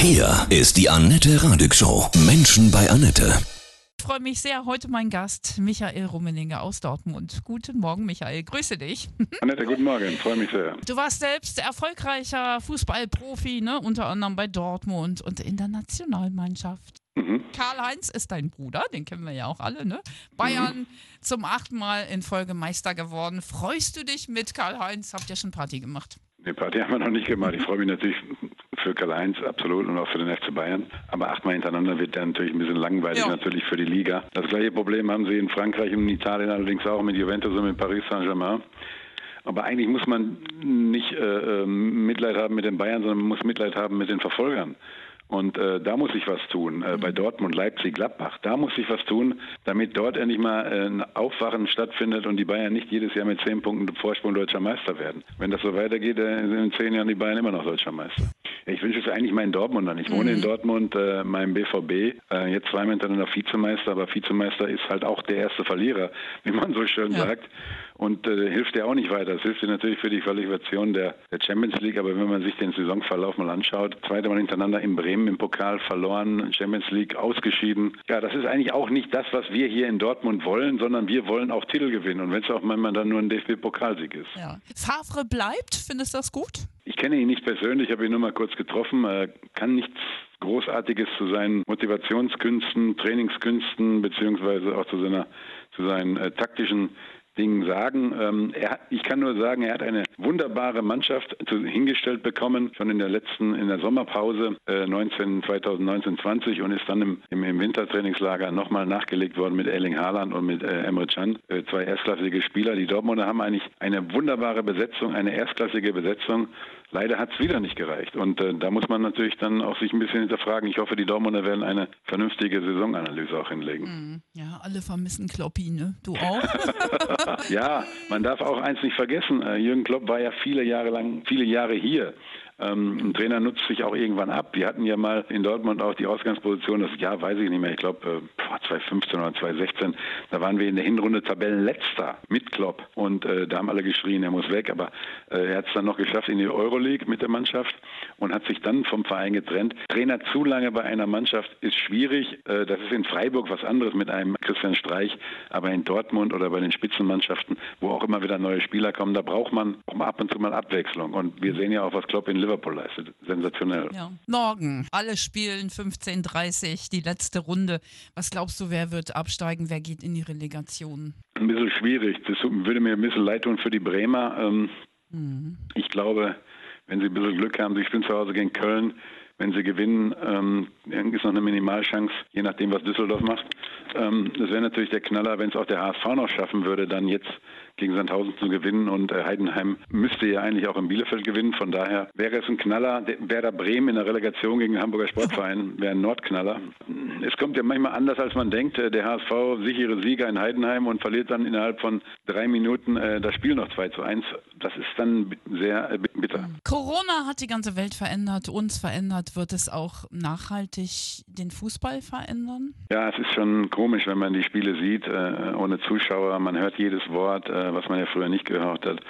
Hier ist die Annette Radig Show. Menschen bei Annette. Ich freue mich sehr. Heute mein Gast, Michael Rummeninger aus Dortmund. Guten Morgen, Michael. Grüße dich. Annette, guten Morgen. Freue mich sehr. Du warst selbst erfolgreicher Fußballprofi, ne? unter anderem bei Dortmund und in der Nationalmannschaft. Mhm. Karl-Heinz ist dein Bruder, den kennen wir ja auch alle. Ne? Bayern zum achten Mal in Folge Meister geworden. Freust du dich mit Karl-Heinz? Habt ihr schon Party gemacht? Die Party haben wir noch nicht gemacht. Ich freue mich natürlich für Karl-Heinz absolut und auch für den FC Bayern. Aber achtmal hintereinander wird dann natürlich ein bisschen langweilig Ja. natürlich für die Liga. Das gleiche Problem haben sie in Frankreich und in Italien allerdings auch mit Juventus und mit Paris Saint-Germain. Aber eigentlich muss man nicht äh, äh, Mitleid haben mit den Bayern, sondern man muss Mitleid haben mit den Verfolgern. Und äh, da muss sich was tun. Äh, bei Dortmund, Leipzig, Gladbach. Da muss sich was tun, damit dort endlich mal äh, ein Aufwachen stattfindet und die Bayern nicht jedes Jahr mit zehn Punkten Vorsprung deutscher Meister werden. Wenn das so weitergeht, äh, sind in zehn Jahren die Bayern immer noch deutscher Meister. Ich wünsche es eigentlich meinen Dortmundern. Ich wohne in Dortmund, äh, meinem BVB. Äh, jetzt zweimal hintereinander Vizemeister, aber Vizemeister ist halt auch der erste Verlierer, wie man so schön Ja. sagt. Und äh, hilft dir auch nicht weiter. Das hilft dir natürlich für die Qualifikation der, der Champions League, aber wenn man sich den Saisonverlauf mal anschaut, zweite Mal hintereinander in Bremen im Pokal verloren, Champions League ausgeschieden. Ja, das ist eigentlich auch nicht das, was wir hier in Dortmund wollen, sondern wir wollen auch Titel gewinnen. Und wenn es auch manchmal dann nur ein DFB-Pokalsieg ist. Ja. Favre bleibt, findest du das gut? Ich kenne ihn nicht persönlich, habe ihn nur mal kurz getroffen, äh, kann nichts Großartiges zu seinen Motivationskünsten, Trainingskünsten beziehungsweise auch zu seiner zu seinen äh, taktischen Dingen sagen. Ähm, er ich kann nur sagen, er hat eine wunderbare Mannschaft zu, hingestellt bekommen, schon in der letzten, in der Sommerpause äh, 19, 2019, 20 und ist dann im, im, im Wintertrainingslager nochmal nachgelegt worden mit Erling Haaland und mit äh, Emre Can, äh, zwei erstklassige Spieler. Die Dortmunder haben eigentlich eine wunderbare Besetzung, eine erstklassige Besetzung. Leider hat es wieder nicht gereicht. Und äh, da muss man natürlich dann auch sich ein bisschen hinterfragen. Ich hoffe, die Dortmunder werden eine vernünftige Saisonanalyse auch hinlegen. Hm, Ja, alle vermissen Kloppi, ne? Du auch? Ja, man darf auch eins nicht vergessen. äh, Jürgen Klopp war ja viele Jahre lang, viele Jahre hier. Ähm, ein Trainer nutzt sich auch irgendwann ab. Wir hatten ja mal in Dortmund auch die Ausgangsposition, das Jahr weiß ich nicht mehr, ich glaube äh, 2015 oder 2016, da waren wir in der Hinrunde Tabellenletzter mit Klopp und äh, da haben alle geschrien, er muss weg, aber äh, er hat es dann noch geschafft in die Euroleague mit der Mannschaft und hat sich dann vom Verein getrennt. Trainer zu lange bei einer Mannschaft ist schwierig. Äh, das ist in Freiburg was anderes mit einem Christian Streich, aber in Dortmund oder bei den Spitzenmannschaften, wo auch immer wieder neue Spieler kommen, da braucht man auch mal ab und zu mal Abwechslung. Und wir sehen ja auch, was Klopp in Liverpool leistet. Sensationell. ja. Morgen. Alle spielen 15.30 die letzte Runde. Was glaubst du, wer wird absteigen? Wer geht in die Relegation? Ein bisschen schwierig. Das würde mir ein bisschen leid tun für die Bremer. Ähm, Ich glaube, wenn sie ein bisschen Glück haben, sie spielen zu Hause gegen Köln. Wenn sie gewinnen, ähm, ist noch eine Minimalchance, je nachdem, was Düsseldorf macht. Ähm, das wäre natürlich der Knaller, wenn es auch der HSV noch schaffen würde, dann jetzt gegen Sandhausen zu gewinnen. Und äh, Heidenheim müsste ja eigentlich auch in Bielefeld gewinnen. Von daher wäre es ein Knaller. Der- Werder Bremen in der Relegation gegen den Hamburger Sportverein wäre ein Nordknaller. Es kommt ja manchmal anders, als man denkt. Äh, Der HSV sichere Sieger in Heidenheim und verliert dann innerhalb von drei Minuten äh, das Spiel noch 2 zu 1. Das ist dann sehr äh, bitter. Corona hat die ganze Welt verändert, uns verändert. Wird es auch nachhaltig den Fußball verändern? Ja, es ist schon komisch, wenn man die Spiele sieht, äh, ohne Zuschauer. Man hört jedes Wort, äh, was man ja früher nicht gehört hat.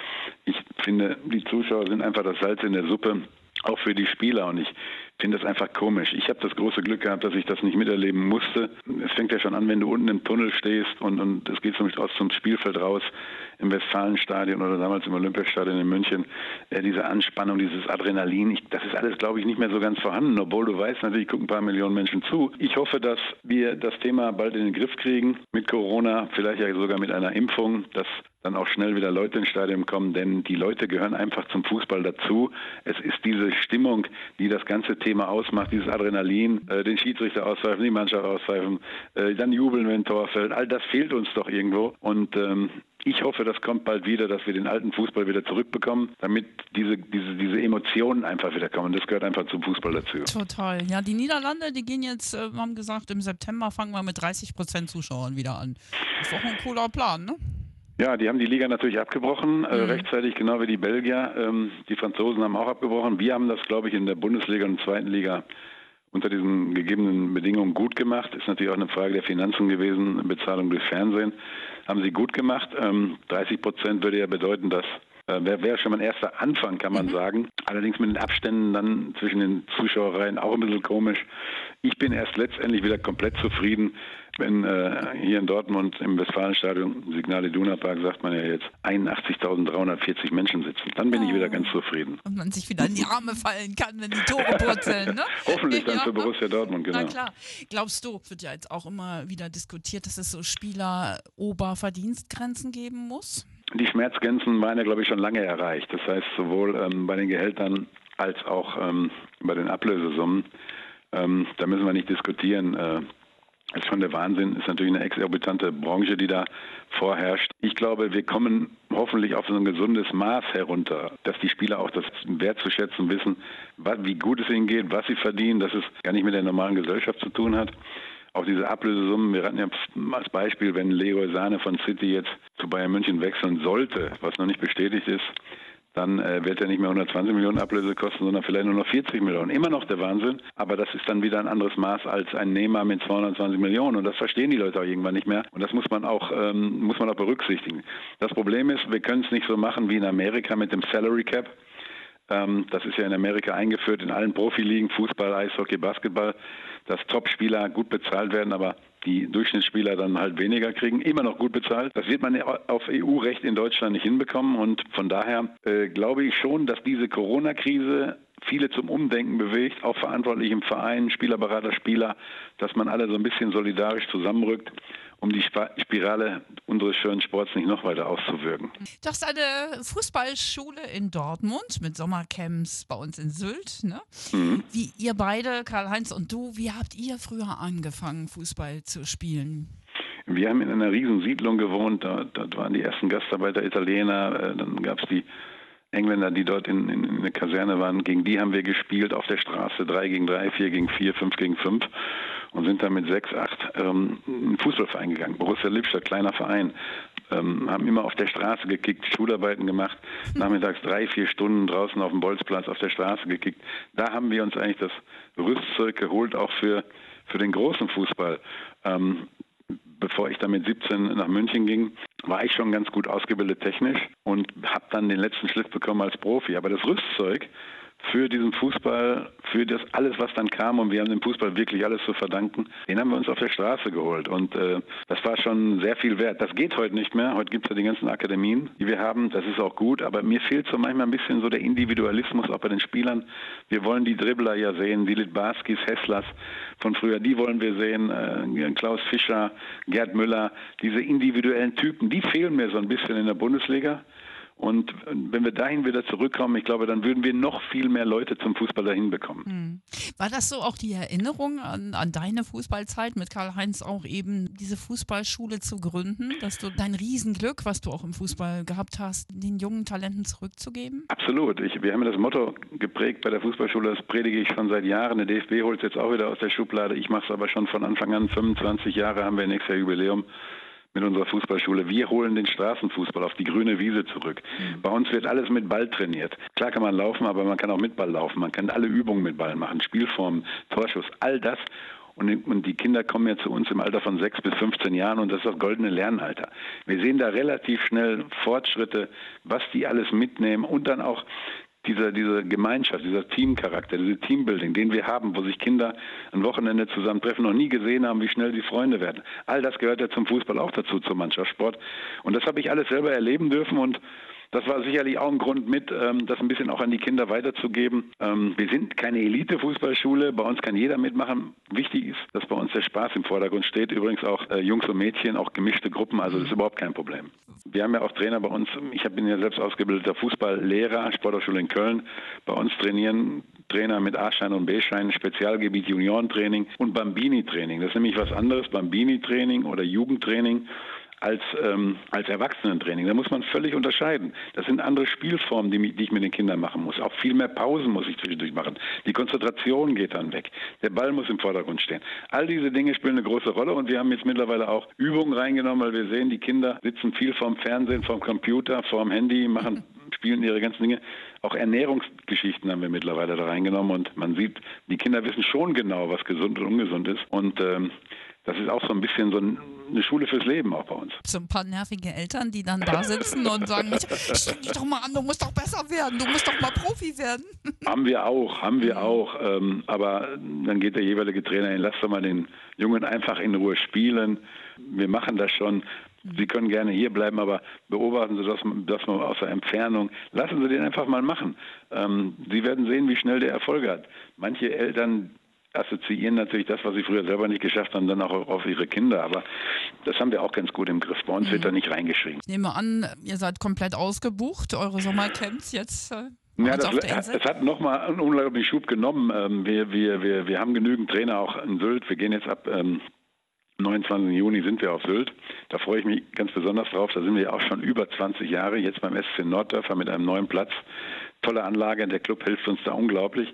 Ich finde, die Zuschauer sind einfach das Salz in der Suppe, auch für die Spieler. Und ich finde das einfach komisch. Ich habe das große Glück gehabt, dass ich das nicht miterleben musste. Es fängt ja schon an, wenn du unten im Tunnel stehst und, und es geht zum, aus zum Spielfeld raus im Westfalenstadion oder damals im Olympiastadion in München. Äh, diese Anspannung, dieses Adrenalin, ich, das ist alles, glaube ich, nicht mehr so ganz vorhanden, obwohl du weißt, natürlich gucken ein paar Millionen Menschen zu. Ich hoffe, dass wir das Thema bald in den Griff kriegen mit Corona, vielleicht ja sogar mit einer Impfung, dass dann auch schnell wieder Leute ins Stadion kommen, denn die Leute gehören einfach zum Fußball dazu. Es ist diese Stimmung, die das ganze Thema ausmacht, dieses Adrenalin, äh, den Schiedsrichter auspfeifen, die Mannschaft auspfeifen, äh, dann jubeln, wenn ein Tor fällt. All das fehlt uns doch irgendwo und ähm, ich hoffe, das kommt bald wieder, dass wir den alten Fußball wieder zurückbekommen, damit diese, diese, diese Emotionen einfach wieder kommen. Das gehört einfach zum Fußball dazu. Total. Ja, die Niederlande, die gehen jetzt, äh, haben gesagt, im September fangen wir mit 30 Prozent Zuschauern wieder an. Ist doch ein cooler Plan, ne? Ja, die haben die Liga natürlich abgebrochen, äh, rechtzeitig, genau wie die Belgier. Ähm, die Franzosen haben auch abgebrochen. Wir haben das, glaube ich, in der Bundesliga und zweiten Liga unter diesen gegebenen Bedingungen gut gemacht. Ist natürlich auch eine Frage der Finanzen gewesen, Bezahlung durch Fernsehen. Haben sie gut gemacht. Ähm, 30 Prozent würde ja bedeuten, dass Äh, Wäre wär schon mal ein erster Anfang, kann man mhm. sagen. Allerdings mit den Abständen dann zwischen den Zuschauereien auch ein bisschen komisch. Ich bin erst letztendlich wieder komplett zufrieden, wenn äh, hier in Dortmund im Westfalenstadion, Signal Iduna Park, sagt man ja jetzt, 81.340 Menschen sitzen. Dann bin oh. ich wieder ganz zufrieden. Und man sich wieder in die Arme fallen kann, wenn die Tore purzeln. Ne? Hoffentlich dann ja, für Borussia Dortmund, genau. Na klar. Glaubst du, wird ja jetzt auch immer wieder diskutiert, dass es so Spieler-Oberverdienstgrenzen geben muss? Die Schmerzgrenzen waren ja, glaube ich, schon lange erreicht. Das heißt, sowohl ähm, bei den Gehältern als auch ähm, bei den Ablösesummen. Ähm, da müssen wir nicht diskutieren. Äh, ist schon der Wahnsinn. Ist natürlich eine exorbitante Branche, die da vorherrscht. Ich glaube, wir kommen hoffentlich auf so ein gesundes Maß herunter, dass die Spieler auch das wertzuschätzen wissen, wie gut es ihnen geht, was sie verdienen, dass es gar nicht mit der normalen Gesellschaft zu tun hat. Auch diese Ablösesummen, wir hatten ja als Beispiel, wenn Leroy Sahne von City jetzt zu Bayern München wechseln sollte, was noch nicht bestätigt ist, dann äh, wird er nicht mehr 120 Millionen Ablöse kosten, sondern vielleicht nur noch 40 Millionen. Immer noch der Wahnsinn, aber das ist dann wieder ein anderes Maß als ein Nehmer mit 220 Millionen und das verstehen die Leute auch irgendwann nicht mehr und das muss man auch ähm, muss man auch berücksichtigen. Das Problem ist, wir können es nicht so machen wie in Amerika mit dem Salary Cap. Ähm, das ist ja in Amerika eingeführt in allen Profiligen, Fußball, Eishockey, Basketball, dass Top-Spieler gut bezahlt werden, aber die Durchschnittsspieler dann halt weniger kriegen, immer noch gut bezahlt. Das wird man auf EU-Recht in Deutschland nicht hinbekommen und von daher äh, glaube ich schon, dass diese Corona-Krise viele zum Umdenken bewegt, auch verantwortlich im Verein, Spielerberater, Spieler, dass man alle so ein bisschen solidarisch zusammenrückt um die Spirale unseres schönen Sports nicht noch weiter auszuwirken. Du hast eine Fußballschule in Dortmund mit Sommercamps bei uns in Sylt. Ne? Mhm. Wie ihr beide, Karl-Heinz und du, wie habt ihr früher angefangen, Fußball zu spielen? Wir haben in einer riesen Siedlung gewohnt, dort, dort waren die ersten Gastarbeiter Italiener, äh, dann gab es die Engländer, die dort in, in, in der Kaserne waren, gegen die haben wir gespielt auf der Straße, drei gegen drei, vier gegen vier, fünf gegen fünf und sind dann mit sechs, acht ähm, in den Fußballverein gegangen. Borussia Lippstadt, kleiner Verein. Ähm, haben immer auf der Straße gekickt, Schularbeiten gemacht, nachmittags drei, vier Stunden draußen auf dem Bolzplatz auf der Straße gekickt. Da haben wir uns eigentlich das Rüstzeug geholt, auch für, für den großen Fußball. Ähm, bevor ich dann mit 17 nach München ging, war ich schon ganz gut ausgebildet technisch und habe dann den letzten Schliff bekommen als Profi. Aber das Rüstzeug für diesen Fußball, für das alles, was dann kam und wir haben dem Fußball wirklich alles zu verdanken, den haben wir uns auf der Straße geholt und äh, das war schon sehr viel wert. Das geht heute nicht mehr. Heute gibt es ja die ganzen Akademien, die wir haben. Das ist auch gut, aber mir fehlt so manchmal ein bisschen so der Individualismus auch bei den Spielern. Wir wollen die Dribbler ja sehen, die Litbarskis, Hesslers von früher, die wollen wir sehen, äh, Klaus Fischer, Gerd Müller, diese individuellen Typen, die fehlen mir so ein bisschen in der Bundesliga. Und wenn wir dahin wieder zurückkommen, ich glaube, dann würden wir noch viel mehr Leute zum Fußball dahin bekommen. Hm. War das so auch die Erinnerung an, an deine Fußballzeit mit Karl-Heinz auch eben diese Fußballschule zu gründen, dass du dein Riesenglück, was du auch im Fußball gehabt hast, den jungen Talenten zurückzugeben? Absolut. Ich, wir haben das Motto geprägt bei der Fußballschule, das predige ich schon seit Jahren. Der DFB holt es jetzt auch wieder aus der Schublade. Ich mache es aber schon von Anfang an. 25 Jahre haben wir nächstes Jahr Jubiläum mit unserer Fußballschule. Wir holen den Straßenfußball auf die grüne Wiese zurück. Mhm. Bei uns wird alles mit Ball trainiert. Klar kann man laufen, aber man kann auch mit Ball laufen. Man kann alle Übungen mit Ball machen, Spielformen, Torschuss, all das. Und, die Kinder kommen ja zu uns im Alter von 6 bis 15 Jahren und das ist das goldene Lernalter. Wir sehen da relativ schnell Fortschritte, was die alles mitnehmen und dann auch dieser, diese Gemeinschaft, dieser Teamcharakter, diese Teambuilding, den wir haben, wo sich Kinder ein Wochenende zusammentreffen, noch nie gesehen haben, wie schnell sie Freunde werden. All das gehört ja zum Fußball auch dazu, zum Mannschaftssport. Und das habe ich alles selber erleben dürfen und das war sicherlich auch ein Grund mit, ähm, das ein bisschen auch an die Kinder weiterzugeben. Ähm, wir sind keine Elite-Fußballschule, bei uns kann jeder mitmachen. Wichtig ist, dass bei uns der Spaß im Vordergrund steht. Übrigens auch äh, Jungs und Mädchen, auch gemischte Gruppen, also das ist überhaupt kein Problem. Wir haben ja auch Trainer bei uns, ich bin ja selbst ausgebildeter Fußballlehrer, Sporthochschule in Köln. Bei uns trainieren Trainer mit A-Schein und B-Schein, Spezialgebiet Juniorentraining und Bambini-Training. Das ist nämlich was anderes, Bambini-Training oder Jugendtraining als, ähm, als Erwachsenentraining. Da muss man völlig unterscheiden. Das sind andere Spielformen, die, die ich mit den Kindern machen muss. Auch viel mehr Pausen muss ich zwischendurch machen. Die Konzentration geht dann weg. Der Ball muss im Vordergrund stehen. All diese Dinge spielen eine große Rolle und wir haben jetzt mittlerweile auch Übungen reingenommen, weil wir sehen, die Kinder sitzen viel vorm Fernsehen, vorm Computer, vorm Handy, machen spielen ihre ganzen Dinge. Auch Ernährungsgeschichten haben wir mittlerweile da reingenommen und man sieht, die Kinder wissen schon genau, was gesund und ungesund ist. Und ähm, das ist auch so ein bisschen so eine Schule fürs Leben auch bei uns. So ein paar nervige Eltern, die dann da sitzen und sagen, streng dich doch mal an, du musst doch besser werden, du musst doch mal Profi werden. Haben wir auch, haben wir auch. Ähm, aber dann geht der jeweilige Trainer hin, lass doch mal den Jungen einfach in Ruhe spielen. Wir machen das schon. Sie können gerne hier bleiben, aber beobachten Sie das, das mal aus der Entfernung. Lassen Sie den einfach mal machen. Ähm, Sie werden sehen, wie schnell der Erfolg hat. Manche Eltern assoziieren natürlich das, was sie früher selber nicht geschafft haben, dann auch auf ihre Kinder. Aber das haben wir auch ganz gut im Griff. Bei uns mhm. wird da nicht reingeschrieben. Ich nehme an, ihr seid komplett ausgebucht, eure Sommercamps jetzt. Äh ja, das, es hat nochmal einen unglaublichen Schub genommen. Ähm, wir, wir, wir, wir haben genügend Trainer auch in Sylt. Wir gehen jetzt ab ähm, 29. Juni sind wir auf Sylt. Da freue ich mich ganz besonders drauf. Da sind wir ja auch schon über 20 Jahre, jetzt beim SC Norddörfer mit einem neuen Platz. Tolle Anlage, der Club hilft uns da unglaublich.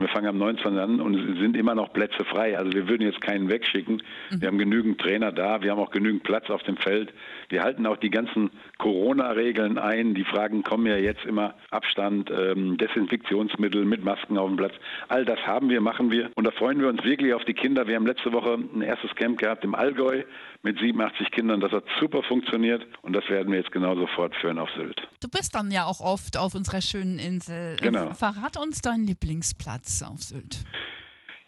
Wir fangen am 19. an und es sind immer noch Plätze frei. Also wir würden jetzt keinen wegschicken. Wir haben genügend Trainer da, wir haben auch genügend Platz auf dem Feld. Wir halten auch die ganzen Corona-Regeln ein. Die Fragen kommen ja jetzt immer Abstand, ähm, Desinfektionsmittel mit Masken auf dem Platz. All das haben wir, machen wir. Und da freuen wir uns wirklich auf die Kinder. Wir haben letzte Woche ein erstes Camp gehabt im Allgäu mit 87 Kindern. Das hat super funktioniert und das werden wir jetzt genauso fortführen auf Sylt. Du bist dann ja auch oft auf unserer schönen Insel. Genau. Verrat uns deinen Lieblingsplatz auf Sylt.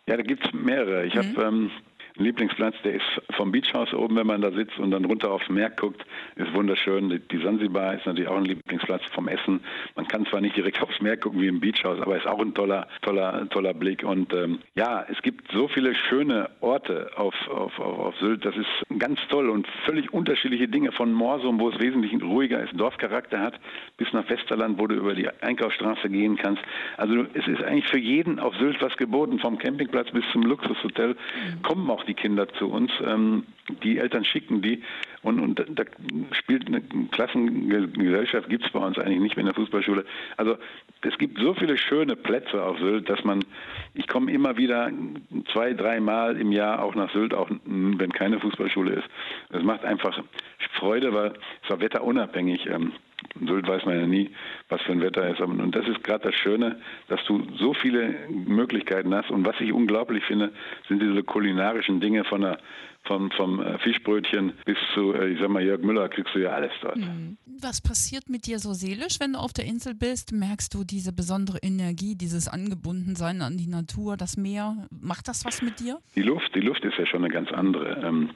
Ja, da gibt es mehrere. Ich mhm. habe ähm, Lieblingsplatz, der ist vom Beachhaus oben, wenn man da sitzt und dann runter aufs Meer guckt, ist wunderschön. Die Sansibar ist natürlich auch ein Lieblingsplatz vom Essen. Man kann zwar nicht direkt aufs Meer gucken wie im Beachhaus, aber ist auch ein toller, toller, toller Blick. Und ähm, ja, es gibt so viele schöne Orte auf, auf, auf, auf Sylt. Das ist ganz toll und völlig unterschiedliche Dinge. Von Morsum, wo es wesentlich ruhiger ist, Dorfcharakter hat, bis nach Westerland, wo du über die Einkaufsstraße gehen kannst. Also es ist eigentlich für jeden auf Sylt was geboten, vom Campingplatz bis zum Luxushotel. Mhm. Kommen auch die Kinder zu uns. Ähm, die Eltern schicken die und, und da spielt eine Klassengesellschaft, gibt es bei uns eigentlich nicht mehr in der Fußballschule. Also es gibt so viele schöne Plätze auf Sylt, dass man, ich komme immer wieder zwei, dreimal im Jahr auch nach Sylt, auch wenn keine Fußballschule ist. Es macht einfach Freude, weil es war wetterunabhängig. Ähm, Sylt weiß man ja nie, was für ein Wetter ist. Und das ist gerade das Schöne, dass du so viele Möglichkeiten hast. Und was ich unglaublich finde, sind diese kulinarischen Dinge von der vom, vom äh, Fischbrötchen bis zu, äh, ich sag mal, Jörg Müller, kriegst du ja alles dort. Mhm. Was passiert mit dir so seelisch, wenn du auf der Insel bist? Merkst du diese besondere Energie, dieses Angebundensein an die Natur, das Meer? Macht das was mit dir? Die Luft, die Luft ist ja schon eine ganz andere. Ähm,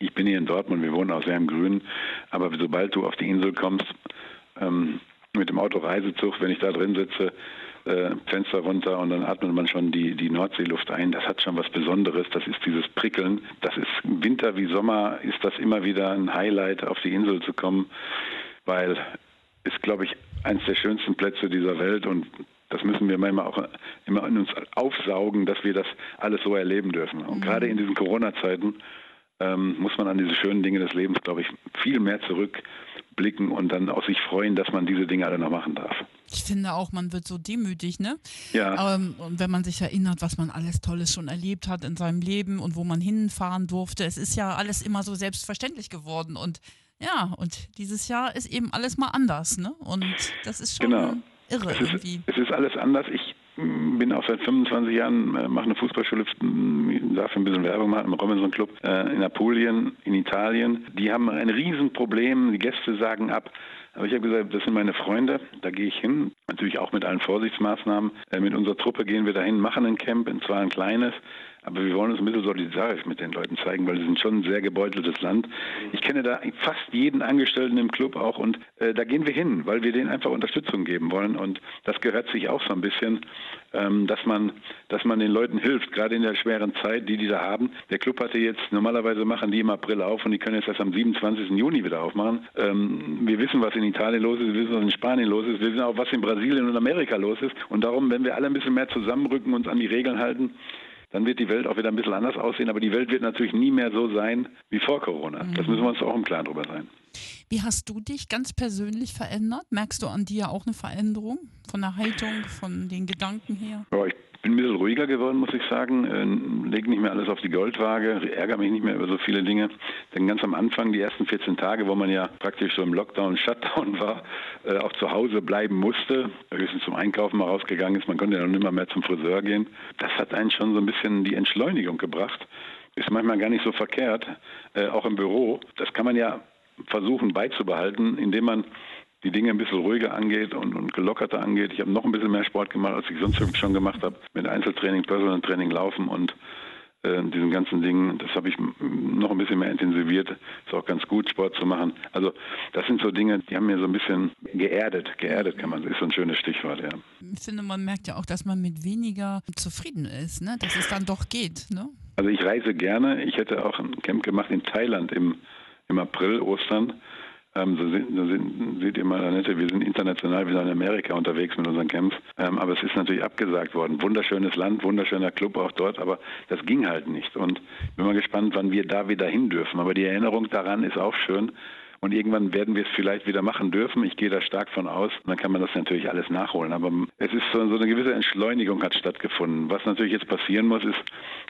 ich bin hier in Dortmund, wir wohnen auch sehr im Grünen, aber sobald du auf die Insel kommst, ähm, mit dem Autoreisezug, wenn ich da drin sitze, äh, Fenster runter und dann atmet man schon die, die Nordseeluft ein. Das hat schon was Besonderes. Das ist dieses Prickeln. Das ist Winter wie Sommer, ist das immer wieder ein Highlight, auf die Insel zu kommen, weil es, glaube ich, eines der schönsten Plätze dieser Welt und das müssen wir manchmal auch immer in uns aufsaugen, dass wir das alles so erleben dürfen. Und mhm. gerade in diesen Corona-Zeiten ähm, muss man an diese schönen Dinge des Lebens, glaube ich, viel mehr zurückblicken und dann auch sich freuen, dass man diese Dinge alle noch machen darf. Ich finde auch, man wird so demütig, ne? Ja. Ähm, und wenn man sich erinnert, was man alles Tolles schon erlebt hat in seinem Leben und wo man hinfahren durfte, es ist ja alles immer so selbstverständlich geworden und ja, und dieses Jahr ist eben alles mal anders, ne? Und das ist schon genau. irre es ist, irgendwie. Es ist alles anders. Ich bin auch seit 25 Jahren, äh, mache eine Fußballschule, darf ein bisschen Werbung machen, im Robinson Club äh, in Apulien, in Italien. Die haben ein Riesenproblem, die Gäste sagen ab. Aber ich habe gesagt, das sind meine Freunde, da gehe ich hin. Natürlich auch mit allen Vorsichtsmaßnahmen. Äh, mit unserer Truppe gehen wir dahin, machen ein Camp, und zwar ein kleines. Aber wir wollen uns ein bisschen solidarisch mit den Leuten zeigen, weil sie sind schon ein sehr gebeuteltes Land. Ich kenne da fast jeden Angestellten im Club auch und äh, da gehen wir hin, weil wir denen einfach Unterstützung geben wollen. Und das gehört sich auch so ein bisschen, ähm, dass man, dass man den Leuten hilft, gerade in der schweren Zeit, die die da haben. Der Club hatte jetzt, normalerweise machen die im April auf und die können jetzt erst am 27. Juni wieder aufmachen. Ähm, wir wissen, was in Italien los ist, wir wissen, was in Spanien los ist, wir wissen auch, was in Brasilien und Amerika los ist. Und darum, wenn wir alle ein bisschen mehr zusammenrücken, uns an die Regeln halten, dann wird die Welt auch wieder ein bisschen anders aussehen. Aber die Welt wird natürlich nie mehr so sein wie vor Corona. Mhm. Das müssen wir uns auch im Klaren drüber sein. Wie hast du dich ganz persönlich verändert? Merkst du an dir auch eine Veränderung von der Haltung, von den Gedanken her? Ja, ich bin ein bisschen ruhiger geworden, muss ich sagen. Äh, Lege nicht mehr alles auf die Goldwaage, ärgere mich nicht mehr über so viele Dinge. Denn ganz am Anfang, die ersten 14 Tage, wo man ja praktisch so im Lockdown, Shutdown war, äh, auch zu Hause bleiben musste, höchstens zum Einkaufen mal rausgegangen ist, man konnte ja noch mal mehr zum Friseur gehen. Das hat einen schon so ein bisschen die Entschleunigung gebracht ist manchmal gar nicht so verkehrt, äh, auch im Büro. Das kann man ja versuchen beizubehalten, indem man die Dinge ein bisschen ruhiger angeht und, und gelockerter angeht. Ich habe noch ein bisschen mehr Sport gemacht, als ich sonst schon gemacht habe, mit Einzeltraining, Personal Training, Laufen und äh, diesen ganzen Dingen. Das habe ich noch ein bisschen mehr intensiviert. Ist auch ganz gut, Sport zu machen. Also das sind so Dinge, die haben mir so ein bisschen geerdet. Geerdet kann man, ist so ein schönes Stichwort, ja. Ich finde, man merkt ja auch, dass man mit weniger zufrieden ist, ne? dass es dann doch geht. Ne? Also ich reise gerne. Ich hätte auch ein Camp gemacht in Thailand im, im April, Ostern. Ähm, so, sind, so sind, seht ihr mal, Annette, wir sind international, wir sind in Amerika unterwegs mit unseren Camps. Ähm, aber es ist natürlich abgesagt worden. Wunderschönes Land, wunderschöner Club auch dort, aber das ging halt nicht. Und ich bin mal gespannt, wann wir da wieder hin dürfen. Aber die Erinnerung daran ist auch schön. Und irgendwann werden wir es vielleicht wieder machen dürfen. Ich gehe da stark von aus. Und dann kann man das natürlich alles nachholen. Aber es ist so, so eine gewisse Entschleunigung hat stattgefunden. Was natürlich jetzt passieren muss, ist,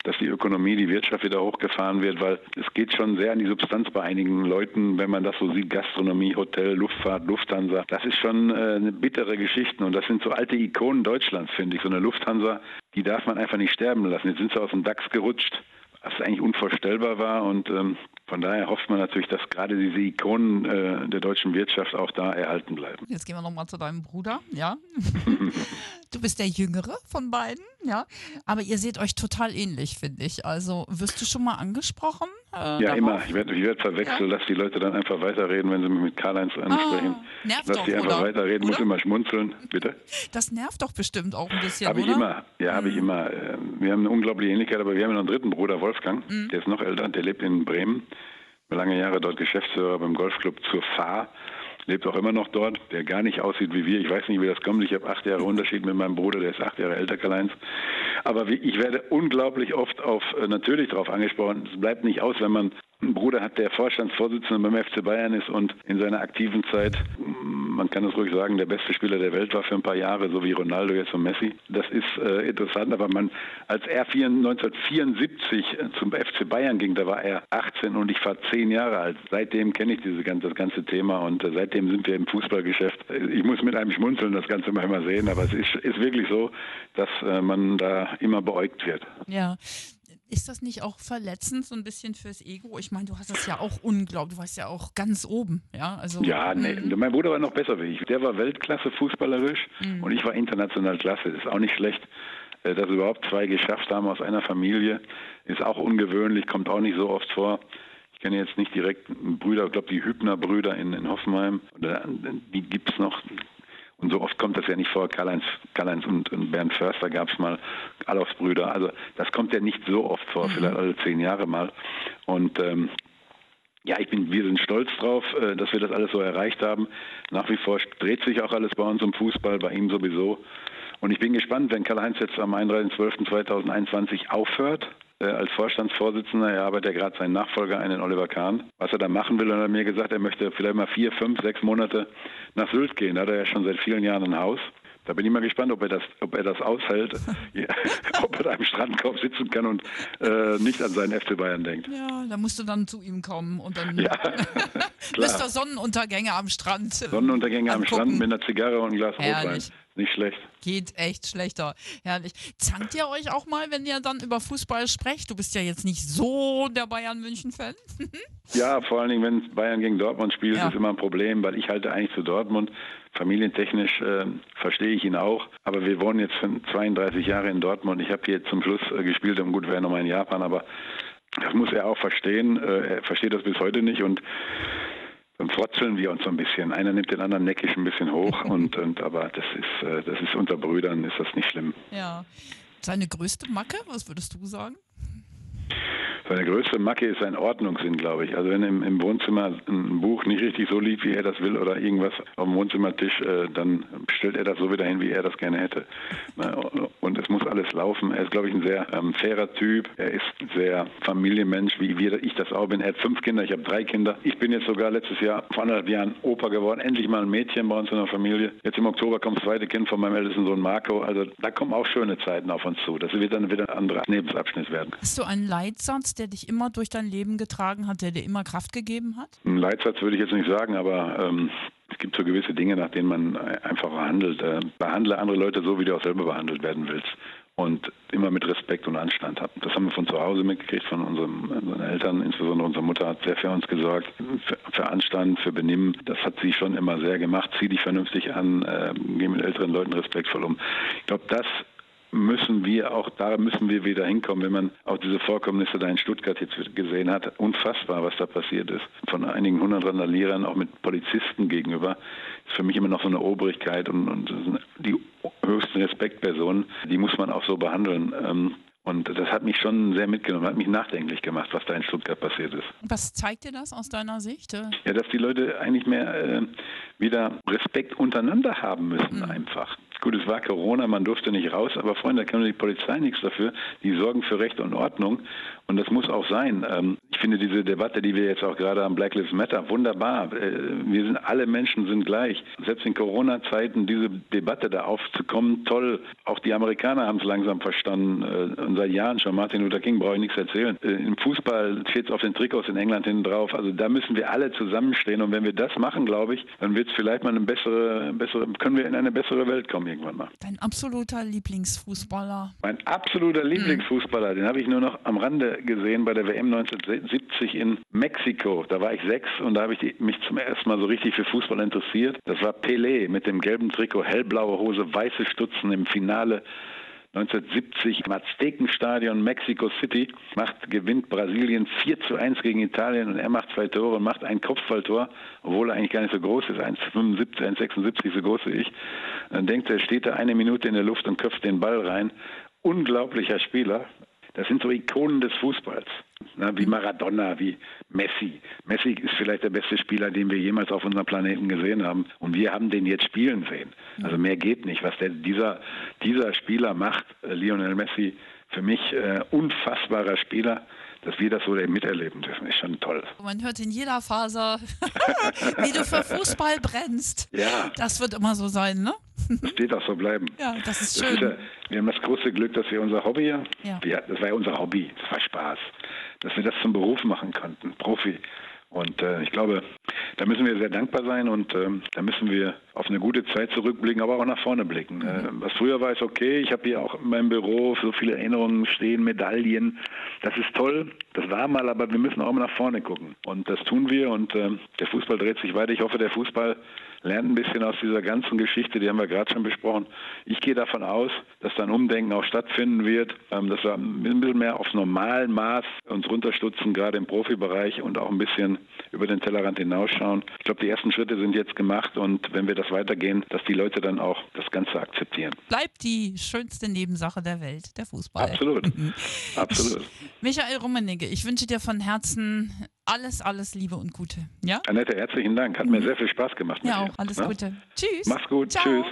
dass die Ökonomie, die Wirtschaft wieder hochgefahren wird, weil es geht schon sehr an die Substanz bei einigen Leuten, wenn man das so sieht, Gastronomie, Hotel, Luftfahrt, Lufthansa. Das ist schon äh, eine bittere Geschichte. Und das sind so alte Ikonen Deutschlands, finde ich. So eine Lufthansa, die darf man einfach nicht sterben lassen. Jetzt sind sie aus dem DAX gerutscht was eigentlich unvorstellbar war. Und ähm, von daher hofft man natürlich, dass gerade diese Ikonen äh, der deutschen Wirtschaft auch da erhalten bleiben. Jetzt gehen wir nochmal zu deinem Bruder, ja. du bist der Jüngere von beiden, ja. Aber ihr seht euch total ähnlich, finde ich. Also wirst du schon mal angesprochen? Äh, ja, darauf? immer. Ich werde werd verwechselt, ja. lass die Leute dann einfach weiterreden, wenn sie mich mit Karl-Heinz ansprechen. Ah, nervt lass doch, die einfach oder? weiterreden, oder? muss immer schmunzeln, bitte. Das nervt doch bestimmt auch ein bisschen, Habe ich immer, ja, habe ich mhm. immer. Ähm, wir haben eine unglaubliche Ähnlichkeit, aber wir haben noch einen dritten Bruder, Wolfgang, mhm. der ist noch älter, der lebt in Bremen lange Jahre dort Geschäftsführer beim Golfclub zur Fahr. Lebt auch immer noch dort, der gar nicht aussieht wie wir. Ich weiß nicht, wie das kommt. Ich habe acht Jahre Unterschied mit meinem Bruder, der ist acht Jahre älter, Karl-Heinz. Aber ich werde unglaublich oft auf, äh, natürlich darauf angesprochen. Es bleibt nicht aus, wenn man Bruder hat, der Vorstandsvorsitzender beim FC Bayern ist und in seiner aktiven Zeit, man kann es ruhig sagen, der beste Spieler der Welt war für ein paar Jahre, so wie Ronaldo jetzt und Messi. Das ist äh, interessant, aber man, als er 1974 zum FC Bayern ging, da war er 18 und ich war 10 Jahre alt. Seitdem kenne ich diese ganze, das ganze Thema und äh, seitdem sind wir im Fußballgeschäft. Ich muss mit einem Schmunzeln das Ganze manchmal sehen, aber es ist, ist wirklich so, dass äh, man da immer beäugt wird. Ja, ist das nicht auch verletzend, so ein bisschen fürs Ego? Ich meine, du hast das ja auch unglaublich, du warst ja auch ganz oben, ja? Also, ja, nee, mein Bruder war noch besser wie ich. Der war Weltklasse fußballerisch mm. und ich war international klasse. Ist auch nicht schlecht, äh, dass überhaupt zwei geschafft haben aus einer Familie. Ist auch ungewöhnlich, kommt auch nicht so oft vor. Ich kenne jetzt nicht direkt Brüder, ich glaube die Hübner-Brüder in, in Hoffenheim, die gibt es noch, und so oft kommt das ja nicht vor. Karl-Heinz, Karl-Heinz und, und Bernd Förster gab es mal, Adolfs Brüder. Also das kommt ja nicht so oft vor, mhm. vielleicht alle zehn Jahre mal. Und ähm, ja, ich bin, wir sind stolz drauf, äh, dass wir das alles so erreicht haben. Nach wie vor dreht sich auch alles bei uns im Fußball, bei ihm sowieso. Und ich bin gespannt, wenn Karl-Heinz jetzt am 31.12.2021 aufhört, als Vorstandsvorsitzender. Er arbeitet ja gerade seinen Nachfolger ein, den Oliver Kahn. Was er da machen will, und er hat mir gesagt, er möchte vielleicht mal vier, fünf, sechs Monate nach Sylt gehen. Da hat er ja schon seit vielen Jahren ein Haus. Da bin ich mal gespannt, ob er das, ob er das aushält, ob er da im Strandkorb sitzen kann und äh, nicht an seinen FC Bayern denkt. Ja, da musst du dann zu ihm kommen und dann ja, Mr. Sonnenuntergänge am Strand. Sonnenuntergänge angucken. am Strand mit einer Zigarre und einem Glas Rotwein. Nicht schlecht. Geht echt schlechter. Herrlich. Zankt ihr euch auch mal, wenn ihr dann über Fußball sprecht? Du bist ja jetzt nicht so der Bayern-München-Fan. ja, vor allen Dingen, wenn Bayern gegen Dortmund spielt, ja. ist immer ein Problem, weil ich halte eigentlich zu Dortmund. Familientechnisch äh, verstehe ich ihn auch. Aber wir wohnen jetzt 32 Jahre in Dortmund. Ich habe hier zum Schluss äh, gespielt und gut, wäre nochmal in Japan, aber das muss er auch verstehen. Äh, er versteht das bis heute nicht und dann frotzeln wir uns so ein bisschen. Einer nimmt den anderen neckisch ein bisschen hoch und, und aber das ist, äh, das ist unter Brüdern, ist das nicht schlimm. Ja. Seine größte Macke, was würdest du sagen? Seine größte Macke ist sein Ordnungssinn, glaube ich. Also wenn im, im, Wohnzimmer ein Buch nicht richtig so liegt, wie er das will, oder irgendwas auf dem Wohnzimmertisch, äh, dann stellt er das so wieder hin, wie er das gerne hätte. Und es muss alles laufen. Er ist, glaube ich, ein sehr ähm, fairer Typ. Er ist sehr Familienmensch, wie wir, ich das auch bin. Er hat fünf Kinder, ich habe drei Kinder. Ich bin jetzt sogar letztes Jahr, vor anderthalb Jahren, Opa geworden. Endlich mal ein Mädchen bei uns in der Familie. Jetzt im Oktober kommt das zweite Kind von meinem ältesten Sohn Marco. Also da kommen auch schöne Zeiten auf uns zu. Das wird dann wieder ein anderer Lebensabschnitt werden. Hast du einen Leitsatz, der dich immer durch dein Leben getragen hat, der dir immer Kraft gegeben hat? Ein Leitsatz würde ich jetzt nicht sagen, aber ähm, es gibt so gewisse Dinge, nach denen man einfach handelt. Äh, behandle andere Leute so, wie du auch selber behandelt werden willst. und immer mit Respekt und Anstand hatten. Das haben wir von zu Hause mitgekriegt, von unserem, unseren Eltern, insbesondere unsere Mutter hat sehr für uns gesorgt, für, für Anstand, für Benimm. Das hat sie schon immer sehr gemacht. Zieh dich vernünftig an, äh, geh mit älteren Leuten respektvoll um. Ich glaube, das müssen wir auch, da müssen wir wieder hinkommen, wenn man auch diese Vorkommnisse da in Stuttgart jetzt gesehen hat. Unfassbar, was da passiert ist. Von einigen hundert Randalierern, auch mit Polizisten gegenüber, ist für mich immer noch so eine Obrigkeit und, und die höchsten Respektpersonen, die muss man auch so behandeln. Ähm, und das hat mich schon sehr mitgenommen, hat mich nachdenklich gemacht, was da in Stuttgart passiert ist. Was zeigt dir das aus deiner Sicht? Ja, dass die Leute eigentlich mehr äh, wieder Respekt untereinander haben müssen, mhm. einfach. Gut, es war Corona, man durfte nicht raus, aber Freunde, da kann die Polizei nichts dafür. Die sorgen für Recht und Ordnung und das muss auch sein. Ähm, ich finde diese Debatte, die wir jetzt auch gerade am Black Lives Matter, wunderbar. Äh, wir sind, alle Menschen sind gleich. Selbst in Corona-Zeiten diese Debatte da aufzukommen, toll. Auch die Amerikaner haben es langsam verstanden äh, und seit Jahren schon. Martin Luther King brauche ich nichts erzählen. Äh, Im Fußball steht es auf den Trikots in England hinten drauf. Also da müssen wir alle zusammenstehen und wenn wir das machen, glaube ich, dann wird es vielleicht mal eine bessere, bessere, können wir in eine bessere Welt kommen irgendwann mal. Dein absoluter Lieblingsfußballer? Mein absoluter hm. Lieblingsfußballer, den habe ich nur noch am Rande gesehen bei der WM 1970 in Mexiko. Da war ich sechs und da habe ich mich zum ersten Mal so richtig für Fußball interessiert. Das war Pelé mit dem gelben Trikot, hellblaue Hose, weiße Stutzen im Finale 1970 im Aztekenstadion Mexico City macht, gewinnt Brasilien 4 zu 1 gegen Italien und er macht zwei Tore und macht ein Kopfballtor, obwohl er eigentlich gar nicht so groß ist, 1,75, 1,76 so groß wie ich. Dann denkt er, steht da eine Minute in der Luft und köpft den Ball rein. Unglaublicher Spieler. Das sind so Ikonen des Fußballs, ne, wie Maradona, wie Messi. Messi ist vielleicht der beste Spieler, den wir jemals auf unserem Planeten gesehen haben. Und wir haben den jetzt spielen sehen. Also mehr geht nicht. Was der, dieser, dieser Spieler macht, äh, Lionel Messi, für mich äh, unfassbarer Spieler dass wir das so miterleben dürfen, ist schon toll. Man hört in jeder Faser, wie du für Fußball brennst. Ja. Das wird immer so sein, ne? Das wird auch so bleiben. Ja, das ist schön. Das ist ja, wir haben das große Glück, dass wir unser Hobby, ja. wir, das war ja unser Hobby, das war Spaß, dass wir das zum Beruf machen konnten, Profi. Und äh, ich glaube, da müssen wir sehr dankbar sein und äh, da müssen wir auf eine gute Zeit zurückblicken, aber auch nach vorne blicken. Äh, was früher war, ist okay. Ich habe hier auch in meinem Büro so viele Erinnerungen stehen, Medaillen. Das ist toll, das war mal, aber wir müssen auch mal nach vorne gucken. Und das tun wir und äh, der Fußball dreht sich weiter. Ich hoffe, der Fußball lernt ein bisschen aus dieser ganzen Geschichte, die haben wir gerade schon besprochen. Ich gehe davon aus, dass da ein Umdenken auch stattfinden wird, ähm, dass wir ein bisschen mehr aufs normalen Maß uns runterstutzen, gerade im Profibereich und auch ein bisschen über den Tellerrand hinausschauen. Ich glaube, die ersten Schritte sind jetzt gemacht und wenn wir das weitergehen, dass die Leute dann auch das Ganze akzeptieren. Bleibt die schönste Nebensache der Welt, der Fußball. Absolut. Absolut. Michael Rummenigge, ich wünsche dir von Herzen alles, alles Liebe und Gute. Ja? Annette, herzlichen Dank. Hat mhm. mir sehr viel Spaß gemacht. Ja, auch. Alles ja? Gute. Tschüss. Mach's gut. Ciao. Tschüss.